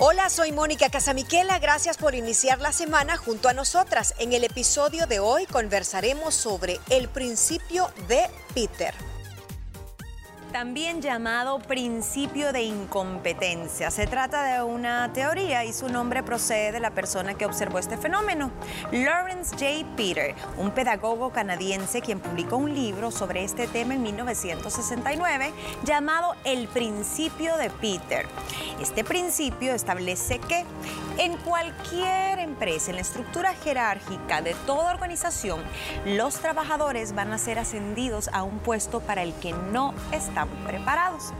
Hola, soy Mónica Casamiquela. Gracias por iniciar la semana junto a nosotras. En el episodio de hoy conversaremos sobre el principio de Peter también llamado principio de incompetencia. Se trata de una teoría y su nombre procede de la persona que observó este fenómeno, Lawrence J. Peter, un pedagogo canadiense quien publicó un libro sobre este tema en 1969 llamado El principio de Peter. Este principio establece que en cualquier empresa, en la estructura jerárquica de toda organización, los trabajadores van a ser ascendidos a un puesto para el que no están preparados.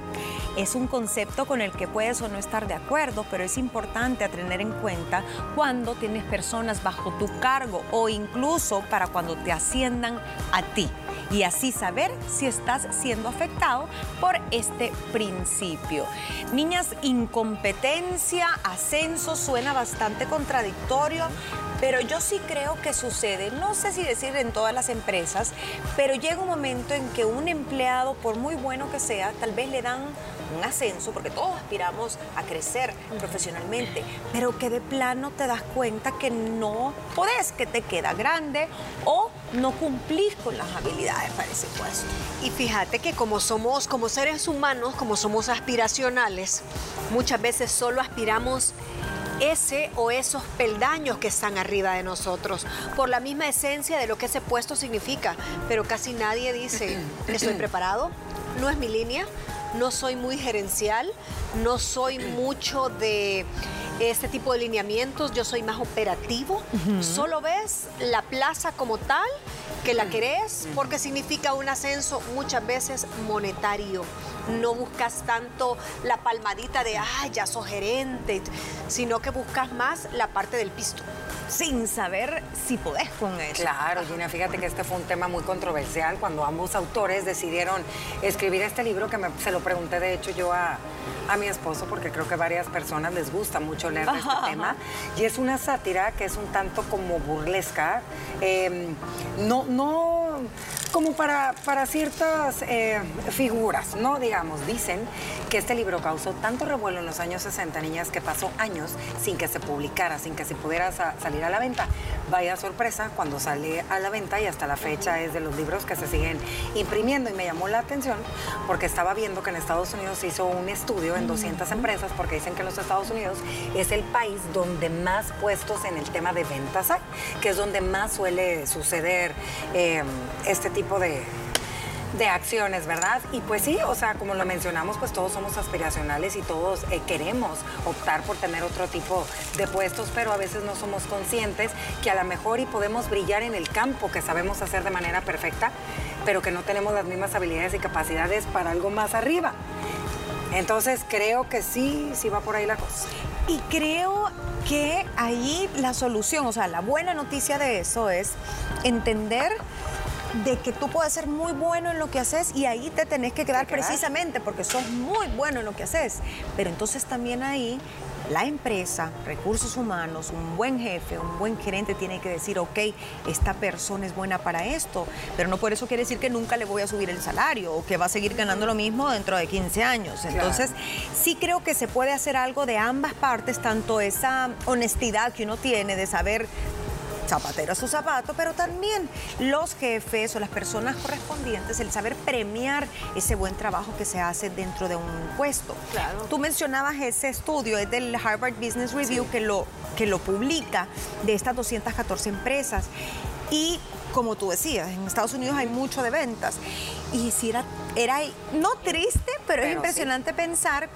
Es un concepto con el que puedes o no estar de acuerdo, pero es importante tener en cuenta cuando tienes personas bajo tu cargo o incluso para cuando te asciendan a ti y así saber si estás siendo afectado por este principio. Niñas, incompetencia, ascenso suena bastante contradictorio, pero yo sí creo que sucede, no sé si decir en todas las empresas, pero llega un momento en que un empleado, por muy bueno que sea, tal vez le dan un ascenso, porque todos aspiramos a crecer profesionalmente, pero que de plano te das cuenta que no podés, que te queda grande o no cumplís con las habilidades para ese puesto. Y fíjate que como somos, como seres humanos, como somos aspiracionales, muchas veces solo aspiramos ese o esos peldaños que están arriba de nosotros, por la misma esencia de lo que ese puesto significa. Pero casi nadie dice, estoy preparado, no es mi línea, no soy muy gerencial, no soy mucho de este tipo de lineamientos, yo soy más operativo. Solo ves la plaza como tal que la querés porque significa un ascenso muchas veces monetario. No buscas tanto la palmadita de, ah, ya sos gerente, sino que buscas más la parte del pisto sin saber si podés con eso. Claro, Gina, fíjate que este fue un tema muy controversial cuando ambos autores decidieron escribir este libro, que se lo pregunté de hecho yo a, mi esposo, porque creo que a varias personas les gusta mucho leer este tema. Y es una sátira que es un tanto como burlesca. Em, no, no não como para, para ciertas eh, figuras, ¿no? Digamos, dicen que este libro causó tanto revuelo en los años 60, niñas, que pasó años sin que se publicara, sin que se pudiera salir a la venta. Vaya sorpresa cuando sale a la venta y hasta la fecha es de los libros que se siguen imprimiendo. Y me llamó la atención porque estaba viendo que en Estados Unidos se hizo un estudio en 200 empresas, porque dicen que los Estados Unidos es el país donde más puestos en el tema de ventas hay, que es donde más suele suceder eh, este tipo de, de acciones, ¿verdad? Y pues sí, o sea, como lo mencionamos, pues todos somos aspiracionales y todos eh, queremos optar por tener otro tipo de puestos, pero a veces no somos conscientes que a lo mejor y podemos brillar en el campo que sabemos hacer de manera perfecta, pero que no tenemos las mismas habilidades y capacidades para algo más arriba. Entonces creo que sí, sí va por ahí la cosa. Y creo que ahí la solución, o sea, la buena noticia de eso es entender de que tú puedes ser muy bueno en lo que haces y ahí te tenés que quedar precisamente porque sos muy bueno en lo que haces. Pero entonces también ahí la empresa, recursos humanos, un buen jefe, un buen gerente tiene que decir, ok, esta persona es buena para esto, pero no por eso quiere decir que nunca le voy a subir el salario o que va a seguir ganando lo mismo dentro de 15 años. Entonces, sí creo que se puede hacer algo de ambas partes, tanto esa honestidad que uno tiene de saber zapatero a su zapato, pero también los jefes o las personas correspondientes, el saber premiar ese buen trabajo que se hace dentro de un puesto. Claro. Tú mencionabas ese estudio, es del Harvard Business Review que, lo, que lo publica de estas 214 empresas. Y como tú decías, en Estados Unidos hay mucho de ventas. Y si era, era no triste, pero, es impresionante pensar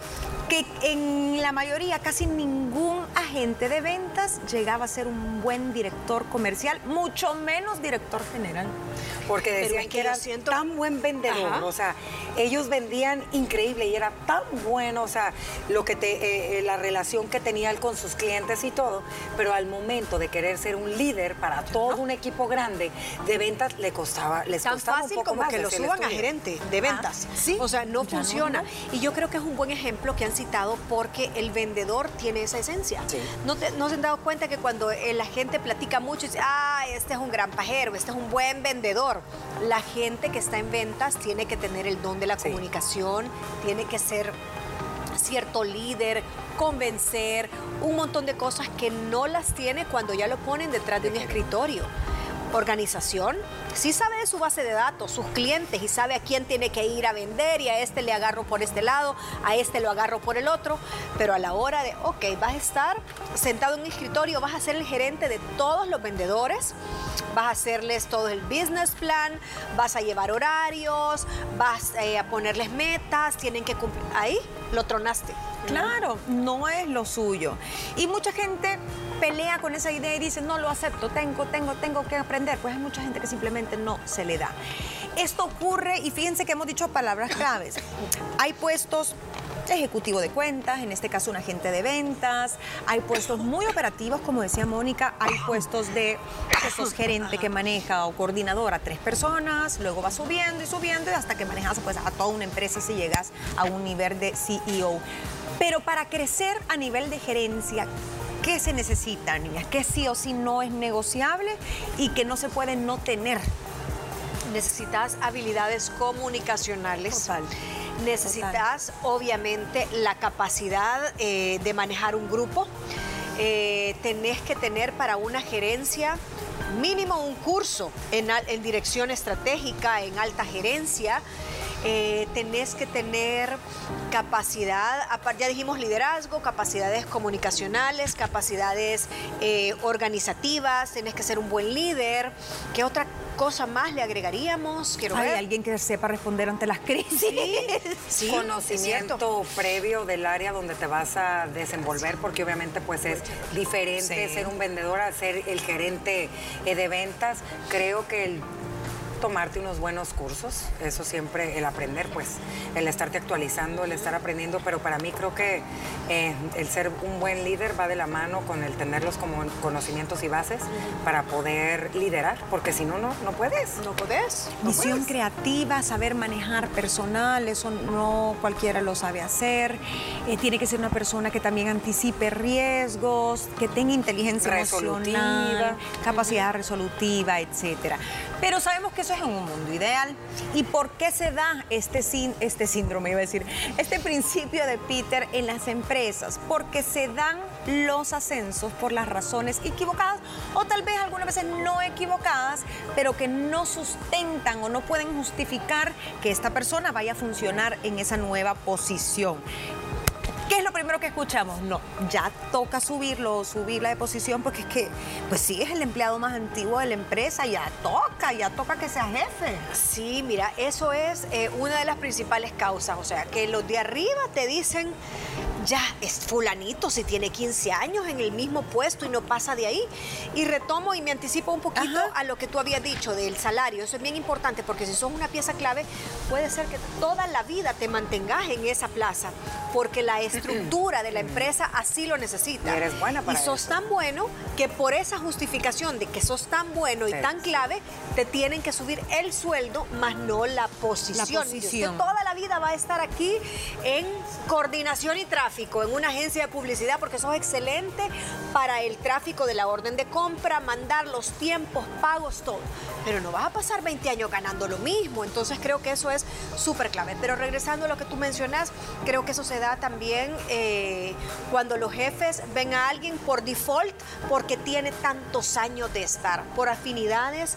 que en la mayoría, casi ningún agente de ventas llegaba a ser un buen director comercial, mucho menos director general. Porque decían que, era tan buen vendedor, o sea, ellos vendían increíble y era tan bueno, o sea, lo que te, eh, eh, la relación que tenía él con sus clientes y todo, pero al momento de querer ser un líder para todo un equipo grande de ventas le costaba, les tan costaba fácil un poco como que lo suban a gerente de ventas. ¿sí? O sea, no funciona. Y yo creo que es un buen ejemplo que han citado porque el vendedor tiene esa esencia. ¿No, ¿No se han dado cuenta que cuando la gente platica mucho y dice, ah, este es un gran pajero, este es un buen vendedor? La gente que está en ventas tiene que tener el don de la comunicación, tiene que ser cierto líder, convencer, un montón de cosas que no las tiene cuando ya lo ponen detrás de un escritorio organización sí sabe de su base de datos, sus clientes y sabe a quién tiene que ir a vender y a este le agarro por este lado, a este lo agarro por el otro, pero a la hora de, ok, vas a estar sentado en un escritorio, vas a ser el gerente de todos los vendedores, vas a hacerles todo el business plan, vas a llevar horarios, vas eh, a ponerles metas, tienen que cumplir. Ahí lo tronaste. Claro, no es lo suyo. Y mucha gente pelea con esa idea y dice, no lo acepto, tengo, tengo, tengo que aprender. Pues hay mucha gente que simplemente no se le da. Esto ocurre, y fíjense que hemos dicho palabras claves. Hay puestos ejecutivo de cuentas, en este caso un agente de ventas, hay puestos muy operativos, como decía Mónica, hay puestos de gerente que maneja o coordinador a tres personas, luego va subiendo y subiendo y hasta que manejas pues, a toda una empresa si llegas a un nivel de CEO. Pero para crecer a nivel de gerencia, ¿qué se necesita, niñas? ¿Qué sí o sí no es negociable y que no se puede no tener? Necesitas habilidades comunicacionales. Necesitas, obviamente, la capacidad eh, de manejar un grupo. Eh, tenés que tener para una gerencia mínimo un curso en, en dirección estratégica, en alta gerencia. Eh, tenés que tener capacidad, ya dijimos liderazgo, capacidades comunicacionales, capacidades eh, organizativas, tenés que ser un buen líder. ¿Qué otra cosa más le agregaríamos? Quiero Hay alguien que sepa responder ante las crisis. Sí, Conocimiento previo del área donde te vas a desenvolver, porque obviamente pues es diferente ser un vendedor a ser el gerente eh, de ventas. Creo que el tomarte unos buenos cursos, eso siempre, el aprender, pues, el estarte actualizando, el estar aprendiendo, pero para mí creo que eh, el ser un buen líder va de la mano con el tenerlos como conocimientos y bases para poder liderar, porque si no, no, no puedes. No puedes. Visión creativa, saber manejar personal, eso no cualquiera lo sabe hacer. Eh, tiene que ser una persona que también anticipe riesgos, que tenga inteligencia emocional, capacidad resolutiva, etcétera. Pero sabemos que eso es en un mundo ideal. ¿Y por qué se da este, este síndrome, iba a decir, este principio de Peter en las empresas? Porque se dan los ascensos por las razones equivocadas o tal vez algunas veces no equivocadas, pero que no sustentan o no pueden justificar que esta persona vaya a funcionar en esa nueva posición. ¿Qué es lo primero que escuchamos? No, ya toca subirlo, subirla de posición, porque es que, pues sí, es el empleado más antiguo de la empresa, ya toca, ya toca que sea jefe. Sí, mira, eso es eh, una de las principales causas, o sea, que los de arriba te dicen, ya es fulanito si tiene 15 años en el mismo puesto y no pasa de ahí. Y retomo y me anticipo un poquito a lo que tú habías dicho del salario. Eso es bien importante porque si sos una pieza clave, puede ser que toda la vida te mantengas en esa plaza porque la estructura de la empresa así lo necesita. Y eres buena para Y sos tan bueno que por esa justificación de que sos tan bueno y tan clave, te tienen que subir el sueldo, más no la posición. La toda la vida va a estar aquí en coordinación y tráfico en una agencia de publicidad porque sos excelente para el tráfico de la orden de compra, mandar los tiempos, pagos, todo. Pero no vas a pasar 20 años ganando lo mismo. Entonces creo que eso es súper clave. Pero regresando a lo que tú mencionas, creo que eso se da también eh, cuando los jefes ven a alguien por default porque tiene tantos años de estar, por afinidades,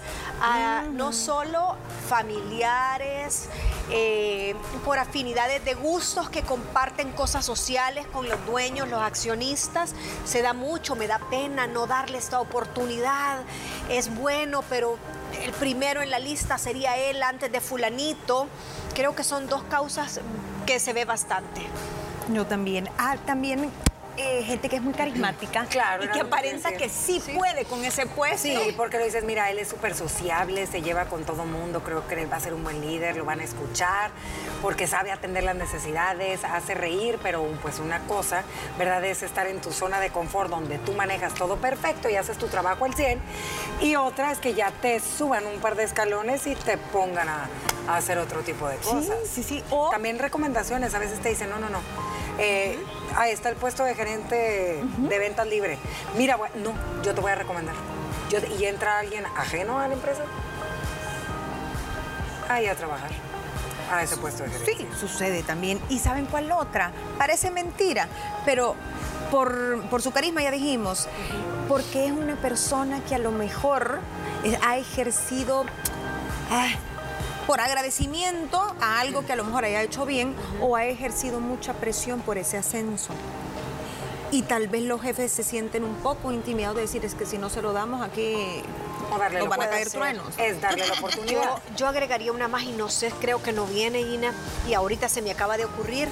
no solo familiares, eh, por afinidades de gustos que comparten cosas sociales con los dueños, los accionistas. Se da mucho, me da pena no darle esta oportunidad. Es bueno, pero el primero en la lista sería él antes de fulanito. Creo que son dos causas que se ve bastante. Yo también. Ah, también eh, gente que es muy carismática claro, y que aparenta que sí, puede con ese puesto. Sí, porque lo dices, mira, él es súper sociable, se lleva con todo mundo, creo que él va a ser un buen líder, lo van a escuchar, porque sabe atender las necesidades, hace reír, pero pues una cosa, ¿verdad? Es estar en tu zona de confort donde tú manejas todo perfecto y haces tu trabajo al 100, y otra es que ya te suban un par de escalones y te pongan a, hacer otro tipo de cosas. Sí, sí, sí. También recomendaciones, a veces te dicen, no, no, no. Eh, ahí está el puesto de gerente de ventas libre. Mira, no, yo te voy a recomendar. y entra alguien ajeno a la empresa, ahí a trabajar. a ese puesto de gerencia. Sí, sucede también. ¿Y saben cuál otra? Parece mentira, pero por, por su carisma ya dijimos, porque es una persona que a lo mejor ha ejercido... ah, por agradecimiento a algo que a lo mejor haya hecho bien o ha ejercido mucha presión por ese ascenso. Y tal vez los jefes se sienten un poco intimidados de decir, es que si no se lo damos aquí O darle nos van a caer truenos. Es darle la oportunidad. Yo, yo agregaría una más y no sé, creo que no viene, Ina, y ahorita se me acaba de ocurrir.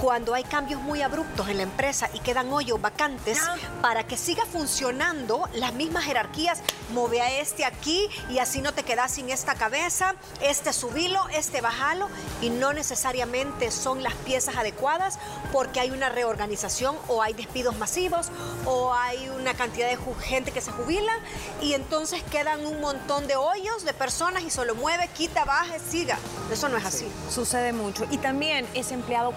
Cuando hay cambios muy abruptos en la empresa y quedan hoyos vacantes, para que siga funcionando las mismas jerarquías, move a este aquí y así no te quedas sin esta cabeza, este subilo, este bajalo, y no necesariamente son las piezas adecuadas porque hay una reorganización o hay despidos masivos o hay una cantidad de gente que se jubila y entonces quedan un montón de hoyos de personas y solo mueve, quita, baje, siga. Eso no es así. Sucede mucho. Y también ese empleado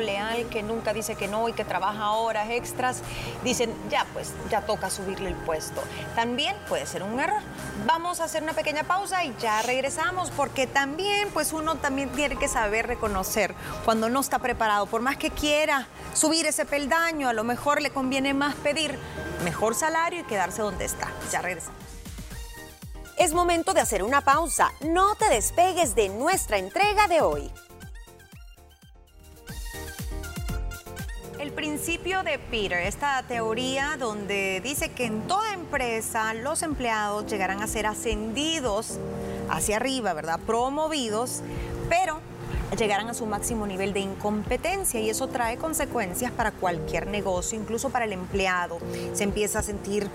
leal, que nunca dice que no y que trabaja horas extras, dicen, ya pues, ya toca subirle el puesto. También puede ser un error. Vamos a hacer una pequeña pausa y ya regresamos, porque también, pues uno también tiene que saber reconocer cuando no está preparado. Por más que quiera subir ese peldaño, a lo mejor le conviene más pedir mejor salario y quedarse donde está. Ya regresamos. Es momento de hacer una pausa. No te despegues de nuestra entrega de hoy. El principio de Peter, esta teoría donde dice que en toda empresa los empleados llegarán a ser ascendidos hacia arriba, ¿verdad? Promovidos, pero llegarán a su máximo nivel de incompetencia y eso trae consecuencias para cualquier negocio, incluso para el empleado. Se empieza a sentir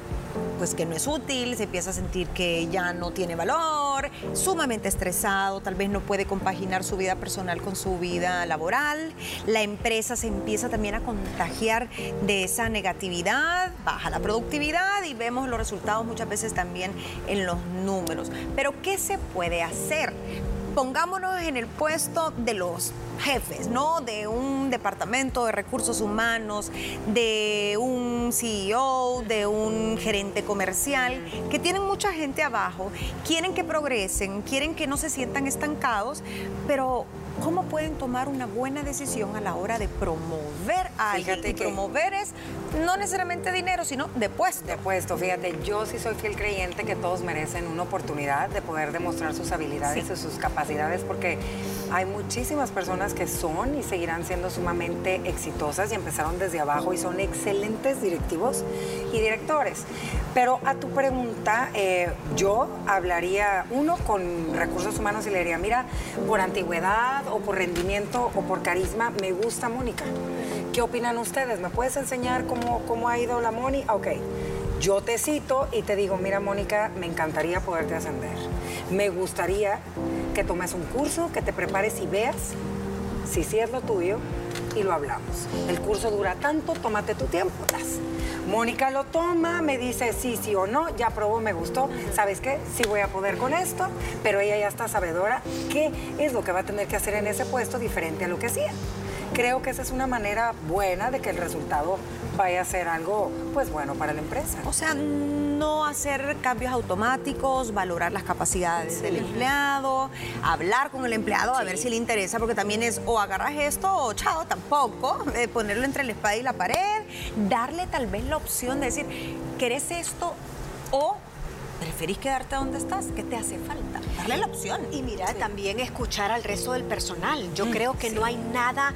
pues que no es útil, se empieza a sentir que ya no tiene valor, sumamente estresado, tal vez no puede compaginar su vida personal con su vida laboral, la empresa se empieza también a contagiar de esa negatividad, baja la productividad y vemos los resultados muchas veces también en los números. Pero ¿qué se puede hacer? Pongámonos en el puesto de los jefes, ¿no? De un departamento de recursos humanos, de un CEO, de un gerente comercial, que tienen mucha gente abajo, quieren que progresen, quieren que no se sientan estancados, pero ¿cómo pueden tomar una buena decisión a la hora de promover a alguien? Y que- promover es no necesariamente dinero, sino de puesto. De puesto, fíjate, yo sí soy fiel creyente que todos merecen una oportunidad de poder demostrar sus habilidades y sus capacidades, porque hay muchísimas personas que son y seguirán siendo sumamente exitosas y empezaron desde abajo y son excelentes directivos y directores. Pero a tu pregunta, eh, yo hablaría, uno, con recursos humanos y le diría, mira, por antigüedad o por rendimiento o por carisma, me gusta Mónica. ¿Qué opinan ustedes? ¿Me puedes enseñar cómo, cómo ha ido la Moni? Ok. Yo te cito y te digo, mira Mónica, me encantaría poderte ascender. Me gustaría que tomes un curso, que te prepares y veas si sí es lo tuyo y lo hablamos. El curso dura tanto, tómate tu tiempo. tas. Mónica lo toma, me dice sí, sí o no, ya probó, me gustó. ¿Sabes qué? Sí voy a poder con esto, pero ella ya está sabedora qué es lo que va a tener que hacer en ese puesto diferente a lo que hacía. Creo que esa es una manera buena de que el resultado vaya a ser algo, pues bueno, para la empresa. O sea, no hacer cambios automáticos, valorar las capacidades del empleado, hablar con el empleado a ver si le interesa, porque también es o agarras esto o chao, tampoco, eh, ponerlo entre la espada y la pared, darle tal vez la opción de decir, ¿querés esto o preferís quedarte donde estás? ¿Qué te hace falta? Darle la opción. Y mira, también escuchar al resto del personal. Yo creo que no hay nada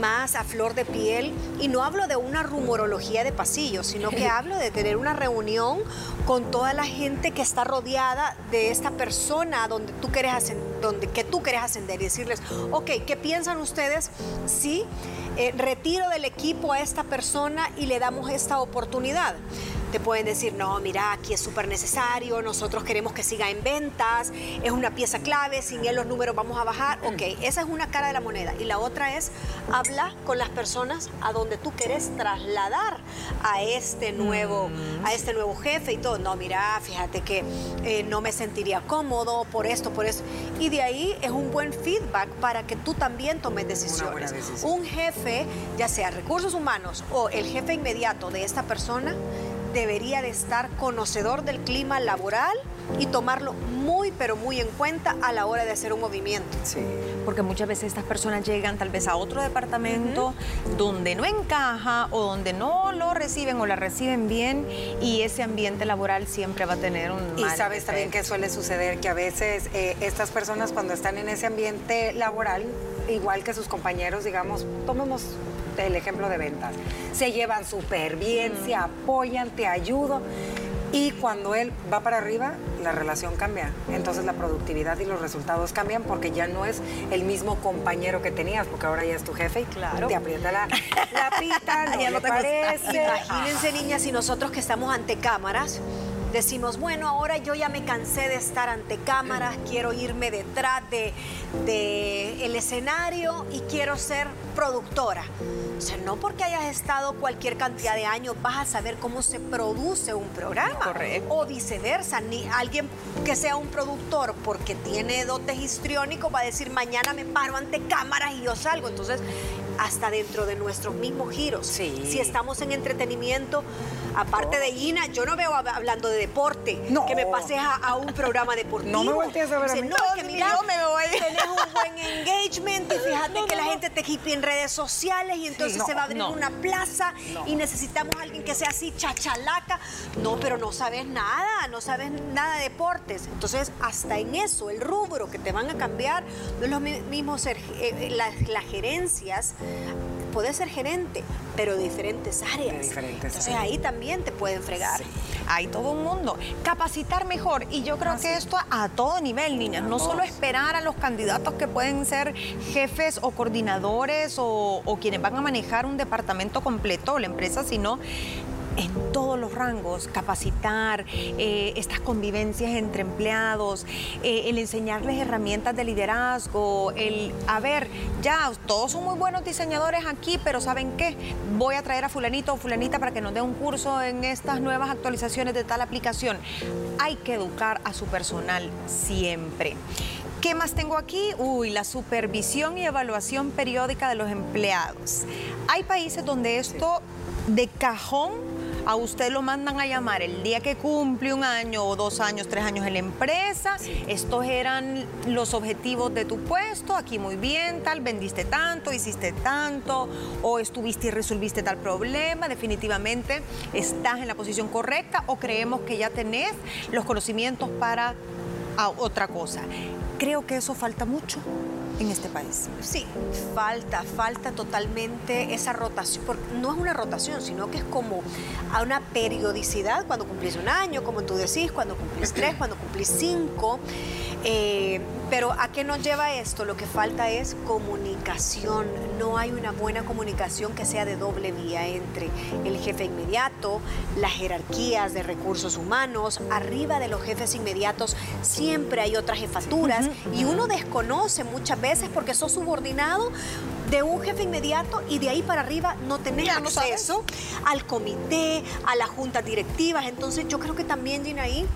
más a flor de piel, y no hablo de una rumorología de pasillo, sino que hablo de tener una reunión con toda la gente que está rodeada de esta persona donde tú quieres donde, que tú quieres ascender y decirles, ok, ¿qué piensan ustedes si eh, retiro del equipo a esta persona y le damos esta oportunidad? Te pueden decir, no, mira, aquí es súper necesario, nosotros queremos que siga en ventas, es una pieza clave, sin él los números vamos a bajar. Ok, esa es una cara de la moneda. Y la otra es, habla con las personas a donde tú quieres trasladar a este nuevo, a este nuevo jefe y todo. No, mira, fíjate que eh, no me sentiría cómodo por esto, por eso. Y de ahí es un buen feedback para que tú también tomes decisiones. decisión. Un jefe, ya sea recursos humanos o el jefe inmediato de esta persona, debería de estar conocedor del clima laboral y tomarlo muy, pero muy en cuenta a la hora de hacer un movimiento. Sí. Porque muchas veces estas personas llegan tal vez a otro departamento donde no encaja o donde no lo reciben o la reciben bien y ese ambiente laboral siempre va a tener un... Y sabes también que suele suceder que a veces eh, estas personas cuando están en ese ambiente laboral, igual que sus compañeros, digamos, tomemos el ejemplo de ventas, se llevan súper bien, se apoyan, te ayudo y cuando él va para arriba, la relación cambia. Entonces la productividad y los resultados cambian porque ya no es el mismo compañero que tenías, porque ahora ya es tu jefe y claro. te aprieta la, pita, no, no te parece. Imagínense, niñas, si nosotros que estamos ante cámaras, decimos, bueno, ahora yo ya me cansé de estar ante cámaras, quiero irme detrás de, el escenario y quiero ser productora. O sea, no porque hayas estado cualquier cantidad de años vas a saber cómo se produce un programa. Correcto. O viceversa, ni alguien que sea un productor porque tiene dotes histriónicos va a decir mañana me paro ante cámaras y yo salgo. Entonces, hasta dentro de nuestros mismos giros. Si estamos en entretenimiento, aparte de Ina, yo no veo hablando de deporte, que me pases a, un programa deportivo. No me voltees a ver a mí. No, que mira, me voy. tenés un buen engagement y fíjate que la gente te hippie en redes sociales y entonces se va a abrir una plaza y necesitamos a alguien que sea así chachalaca. No, pero no sabes nada, no sabes nada de deportes. Entonces, hasta en eso, el rubro que te van a cambiar, no es lo mismo ser, eh, las gerencias puede ser gerente, pero de diferentes áreas. Entonces ahí también te pueden fregar. Hay todo un mundo. Capacitar mejor. Y yo creo que esto a todo nivel, niñas. No solo esperar a los candidatos que pueden ser jefes o coordinadores o, o quienes van a manejar un departamento completo o la empresa, sino en todos los rangos, capacitar, eh, estas convivencias entre empleados, eh, el enseñarles herramientas de liderazgo, el, a ver, ya, todos son muy buenos diseñadores aquí, pero ¿saben qué? Voy a traer a fulanito o fulanita para que nos dé un curso en estas nuevas actualizaciones de tal aplicación. Hay que educar a su personal siempre. ¿Qué más tengo aquí? Uy, la supervisión y evaluación periódica de los empleados. Hay países donde esto de cajón a usted lo mandan a llamar el día que cumple un año o dos años, tres años en la empresa. Estos eran los objetivos de tu puesto. Aquí muy bien, tal, vendiste tanto, hiciste tanto, o estuviste y resolviste tal problema. Definitivamente estás en la posición correcta o creemos que ya tenés los conocimientos para otra cosa. Creo que eso falta mucho en este país. Sí, falta, falta totalmente esa rotación, porque no es una rotación, sino que es como a una periodicidad cuando cumplís un año, como tú decís, cuando cumplís tres, cuando cumplís cinco. Eh, pero ¿a qué nos lleva esto? Lo que falta es comunicación. No hay una buena comunicación que sea de doble vía entre el jefe inmediato, las jerarquías de recursos humanos, arriba de los jefes inmediatos siempre hay otras jefaturas y uno desconoce muchas veces porque sos subordinado de un jefe inmediato y de ahí para arriba no tenés acceso al comité, a las juntas directivas. Entonces yo creo que también, Gina, ahí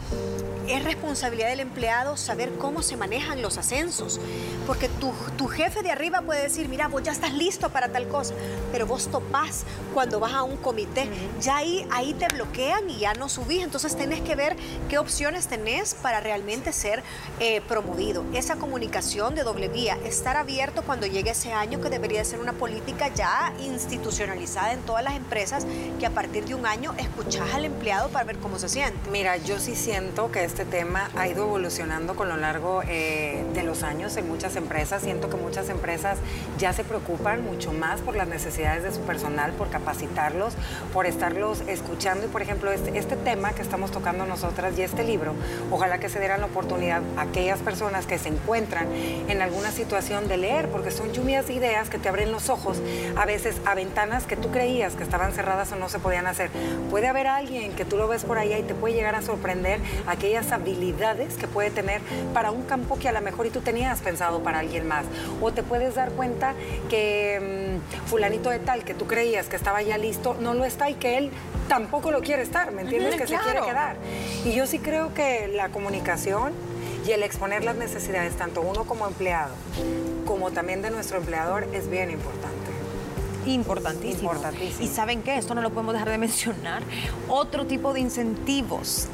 es responsabilidad del empleado saber cómo se manejan los ascensos, porque tu, tu, jefe de arriba puede decir, mira, vos ya estás listo para tal cosa, pero vos topás cuando vas a un comité, ya ahí, ahí te bloquean y ya no subís, entonces tenés que ver qué opciones tenés para realmente ser eh, promovido. Esa comunicación de doble vía, estar abierto cuando llegue ese año que debería ser una política ya institucionalizada en todas las empresas, que a partir de un año escuchás al empleado para ver cómo se siente. Mira, yo sí siento que este este tema ha ido evolucionando con lo largo eh, de los años en muchas empresas. Siento que muchas empresas ya se preocupan mucho más por las necesidades de su personal, por capacitarlos, por estarlos escuchando. Y por ejemplo, este, este tema que estamos tocando nosotras y este libro, ojalá que se dieran la oportunidad a aquellas personas que se encuentran en alguna situación de leer, porque son lluvias de ideas que te abren los ojos, a veces a ventanas que tú creías que estaban cerradas o no se podían hacer. Puede haber alguien que tú lo ves por allá y te puede llegar a sorprender aquellas habilidades que puede tener para un campo que a lo mejor y tú tenías pensado para alguien más. O te puedes dar cuenta que mm, fulanito de tal, que tú creías que estaba ya listo, no lo está y que él tampoco lo quiere estar, ¿me entiendes? que se quiere quedar. Y yo sí creo que la comunicación y el exponer las necesidades, tanto uno como empleado, como también de nuestro empleador, es bien importante. Importantísimo. Importantísimo. Y saben qué, esto no lo podemos dejar de mencionar. Otro tipo de incentivos.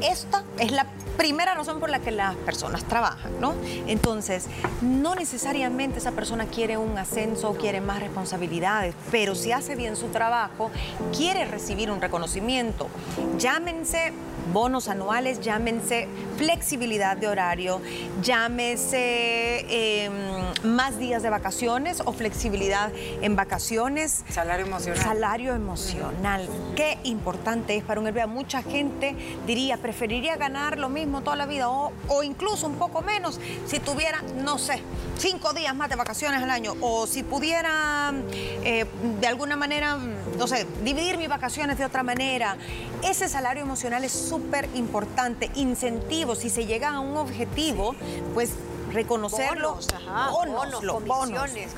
Esta es la primera razón por la que las personas trabajan, ¿no? Entonces, no necesariamente esa persona quiere un ascenso o quiere más responsabilidades, pero si hace bien su trabajo, quiere recibir un reconocimiento. Llámense bonos anuales, llámense flexibilidad de horario, llámese em, más días de vacaciones o flexibilidad en vacaciones. Salario emocional. Salario emocional. Qué importante es para un MBA. Mucha gente diría, preferiría ganar lo mismo toda la vida o, o incluso un poco menos si tuviera, no sé, cinco días más de vacaciones al año o si pudiera eh, de alguna manera, no sé, dividir mis vacaciones de otra manera. Ese salario emocional es súper importante. Incentivos, si se llega a un objetivo, pues reconocerlo. Bonos, ajá, bonos, bonos, los bonos. comisiones.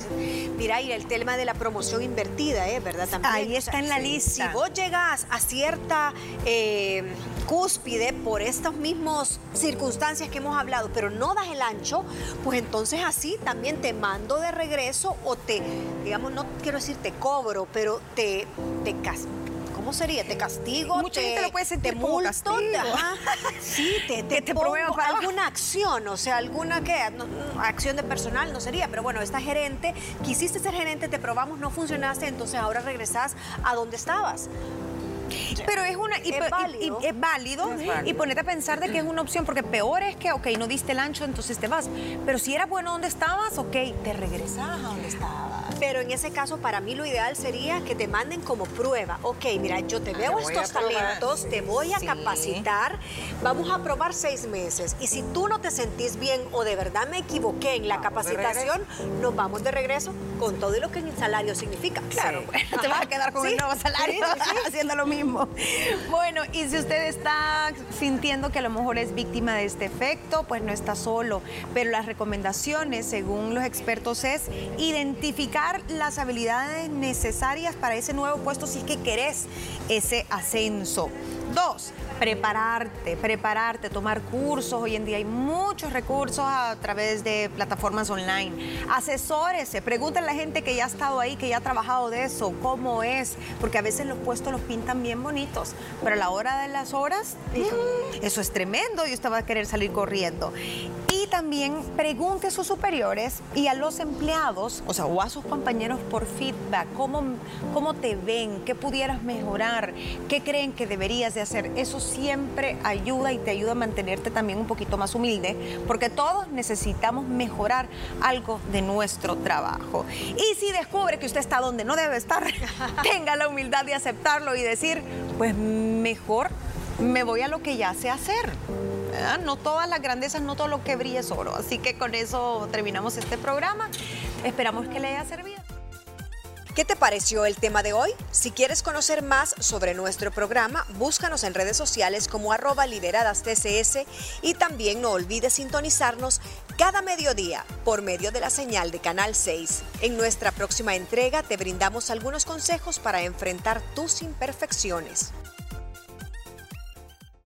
Mira, y el tema de la promoción invertida, ¿eh? ¿verdad? También. Ahí está en la lista. Si vos llegas a cierta eh, cúspide por estas mismas circunstancias que hemos hablado, pero no das el ancho, pues entonces así también te mando de regreso o te, digamos, no quiero decir te cobro, pero te, te cas- ¿Cómo sería? ¿Te castigo? Mucha te, gente lo puede sentir te multo, castigo. te- ajá. Sí, te, te, Que te pongo para abajo. alguna acción, o sea, alguna ¿qué? No, acción de personal no sería, pero bueno, esta gerente, quisiste ser gerente, te probamos, no funcionaste, entonces ahora regresás a donde estabas. Pero es una y, Es y- y- válido. es válido Es válido. y ponete a pensar de que es una opción porque peor es que ok no diste el ancho entonces te vas pero si era bueno donde estabas ok te regresas a donde estabas Pero en ese caso, para mí lo ideal sería que te manden como prueba. Ok, mira, yo te veo voy a estos talentos, te voy a Sí. capacitar, vamos a probar seis meses. Y si tú no te sentís bien o de verdad me equivoqué en la Vamos capacitación, nos vamos de regreso con todo lo que el salario significa. Claro, bueno, te vas a quedar con Sí, el nuevo salario sí, sí. haciendo lo mismo. Bueno, y si usted está sintiendo que a lo mejor es víctima de este efecto, pues no está solo. Pero las recomendaciones, según los expertos, es identificar las habilidades necesarias para ese nuevo puesto si es que querés ese ascenso. Dos, prepararte, prepararte, tomar cursos. Hoy en día hay muchos recursos a través de plataformas online. Asesórese, pregúntale a la gente que ya ha estado ahí, que ya ha trabajado de eso, cómo es, porque a veces los puestos los pintan bien bonitos, pero a la hora de las horas, mm, eso es tremendo y usted va a querer salir corriendo. También pregunte a sus superiores y a los empleados, o sea, o a sus compañeros por feedback, cómo, cómo te ven, qué pudieras mejorar, qué creen que deberías de hacer. Eso siempre ayuda y te ayuda a mantenerte también un poquito más humilde, porque todos necesitamos mejorar algo de nuestro trabajo. Y si descubre que usted está donde no debe estar, tenga la humildad de aceptarlo y decir, pues mejor me voy a lo que ya sé hacer. No todas las grandezas, no todo lo que brille es oro. Así que con eso terminamos este programa. Esperamos que le haya servido. ¿Qué te pareció el tema de hoy? Si quieres conocer más sobre nuestro programa, búscanos en redes sociales como arroba lideradas TCS y también no olvides sintonizarnos cada mediodía por medio de la señal de Canal 6. En nuestra próxima entrega te brindamos algunos consejos para enfrentar tus imperfecciones.